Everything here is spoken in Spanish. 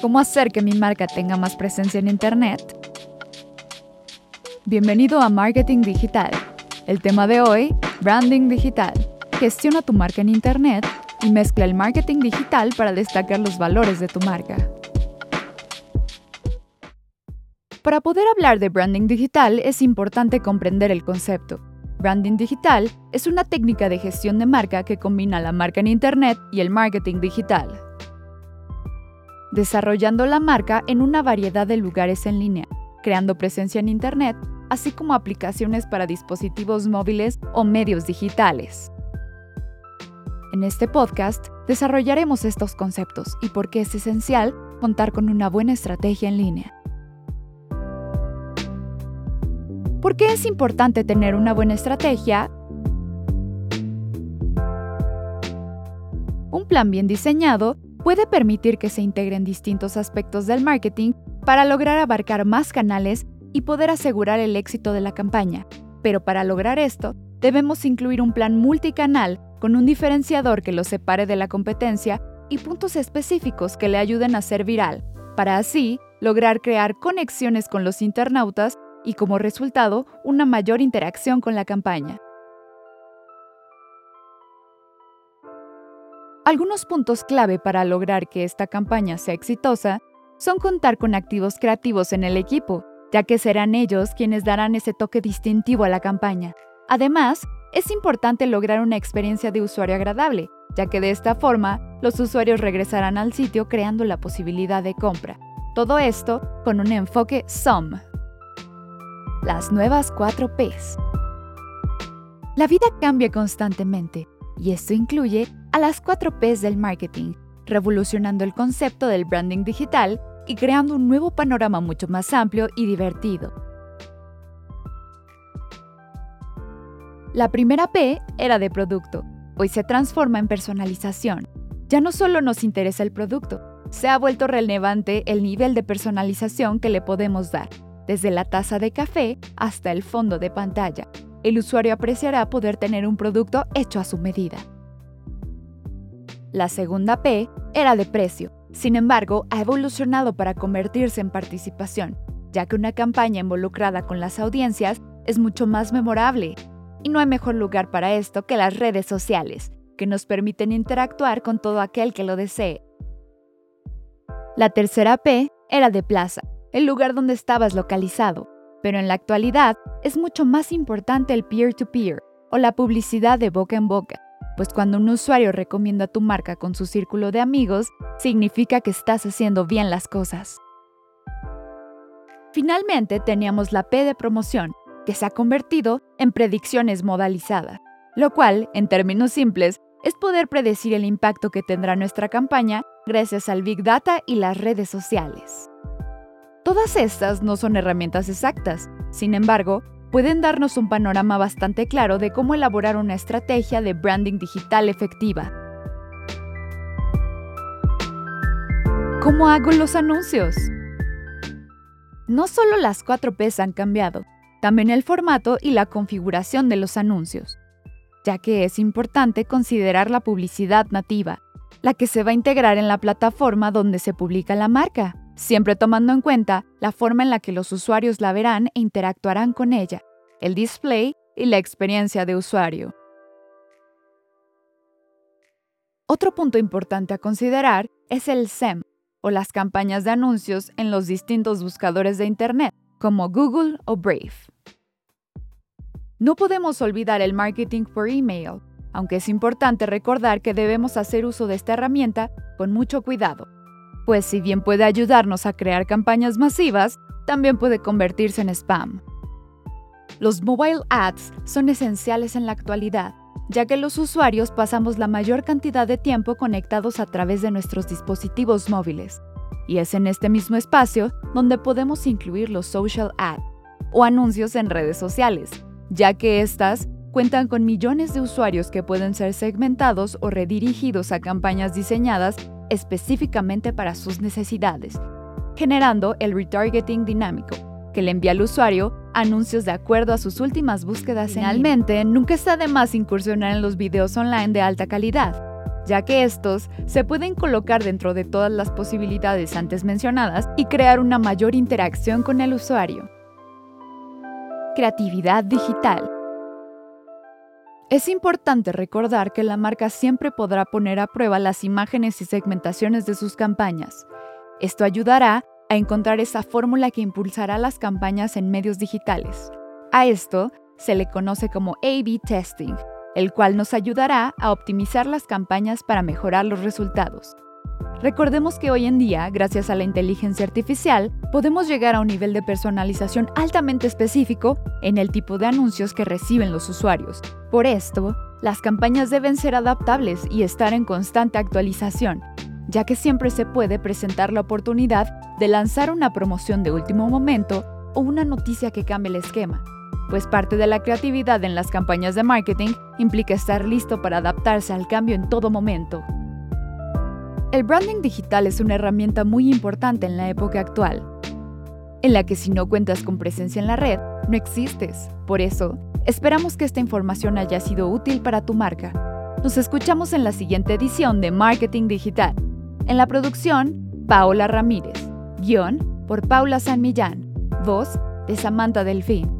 ¿Cómo hacer que mi marca tenga más presencia en Internet? Bienvenido a Marketing Digital. El tema de hoy, Branding Digital. Gestiona tu marca en Internet y mezcla el marketing digital para destacar los valores de tu marca. Para poder hablar de branding digital es importante comprender el concepto. Branding digital es una técnica de gestión de marca que combina la marca en Internet y el marketing digital, desarrollando la marca en una variedad de lugares en línea, creando presencia en Internet, así como aplicaciones para dispositivos móviles o medios digitales. En este podcast desarrollaremos estos conceptos y por qué es esencial contar con una buena estrategia en línea. ¿Por qué es importante tener una buena estrategia? Un plan bien diseñado puede permitir que se integren distintos aspectos del marketing para lograr abarcar más canales y poder asegurar el éxito de la campaña. Pero para lograr esto, debemos incluir un plan multicanal con un diferenciador que lo separe de la competencia y puntos específicos que le ayuden a ser viral, para así lograr crear conexiones con los internautas y como resultado una mayor interacción con la campaña. Algunos puntos clave para lograr que esta campaña sea exitosa son contar con activos creativos en el equipo, ya que serán ellos quienes darán ese toque distintivo a la campaña. Además, es importante lograr una experiencia de usuario agradable, ya que de esta forma los usuarios regresarán al sitio creando la posibilidad de compra. Todo esto con un enfoque SOM, las nuevas 4 Ps. La vida cambia constantemente y esto incluye a las 4 Ps del marketing, revolucionando el concepto del branding digital y creando un nuevo panorama mucho más amplio y divertido. La primera P era de producto, hoy se transforma en personalización. Ya no solo nos interesa el producto, se ha vuelto relevante el nivel de personalización que le podemos dar desde la taza de café hasta el fondo de pantalla. El usuario apreciará poder tener un producto hecho a su medida. La segunda P era de precio. Sin embargo, ha evolucionado para convertirse en participación, ya que una campaña involucrada con las audiencias es mucho más memorable. Y no hay mejor lugar para esto que las redes sociales, que nos permiten interactuar con todo aquel que lo desee. La tercera P era de plaza el lugar donde estabas localizado, pero en la actualidad es mucho más importante el peer-to-peer o la publicidad de boca en boca, pues cuando un usuario recomienda tu marca con su círculo de amigos, significa que estás haciendo bien las cosas. Finalmente teníamos la P de promoción, que se ha convertido en predicciones modalizadas, lo cual, en términos simples, es poder predecir el impacto que tendrá nuestra campaña gracias al Big Data y las redes sociales. Todas estas no son herramientas exactas, sin embargo, pueden darnos un panorama bastante claro de cómo elaborar una estrategia de branding digital efectiva. ¿Cómo hago los anuncios? No solo las 4 Ps han cambiado, también el formato y la configuración de los anuncios, ya que es importante considerar la publicidad nativa, la que se va a integrar en la plataforma donde se publica la marca siempre tomando en cuenta la forma en la que los usuarios la verán e interactuarán con ella, el display y la experiencia de usuario. Otro punto importante a considerar es el SEM, o las campañas de anuncios en los distintos buscadores de Internet, como Google o Brave. No podemos olvidar el marketing por email, aunque es importante recordar que debemos hacer uso de esta herramienta con mucho cuidado, pues si bien puede ayudarnos a crear campañas masivas, también puede convertirse en spam. Los mobile ads son esenciales en la actualidad, ya que los usuarios pasamos la mayor cantidad de tiempo conectados a través de nuestros dispositivos móviles. Y es en este mismo espacio donde podemos incluir los social ads o anuncios en redes sociales, ya que estas cuentan con millones de usuarios que pueden ser segmentados o redirigidos a campañas diseñadas específicamente para sus necesidades, generando el retargeting dinámico, que le envía al usuario anuncios de acuerdo a sus últimas búsquedas. Finalmente, nunca está de más incursionar en los videos online de alta calidad, ya que estos se pueden colocar dentro de todas las posibilidades antes mencionadas y crear una mayor interacción con el usuario. Creatividad digital. Es importante recordar que la marca siempre podrá poner a prueba las imágenes y segmentaciones de sus campañas. Esto ayudará a encontrar esa fórmula que impulsará las campañas en medios digitales. A esto se le conoce como A-B testing, el cual nos ayudará a optimizar las campañas para mejorar los resultados. Recordemos que hoy en día, gracias a la inteligencia artificial, podemos llegar a un nivel de personalización altamente específico en el tipo de anuncios que reciben los usuarios. Por esto, las campañas deben ser adaptables y estar en constante actualización, ya que siempre se puede presentar la oportunidad de lanzar una promoción de último momento o una noticia que cambie el esquema, pues parte de la creatividad en las campañas de marketing implica estar listo para adaptarse al cambio en todo momento. El branding digital es una herramienta muy importante en la época actual, en la que si no cuentas con presencia en la red, no existes. Por eso, esperamos que esta información haya sido útil para tu marca. Nos escuchamos en la siguiente edición de Marketing Digital. En la producción, Paola Ramírez. Guión por Paula San Millán. Voz de Samantha Delfín.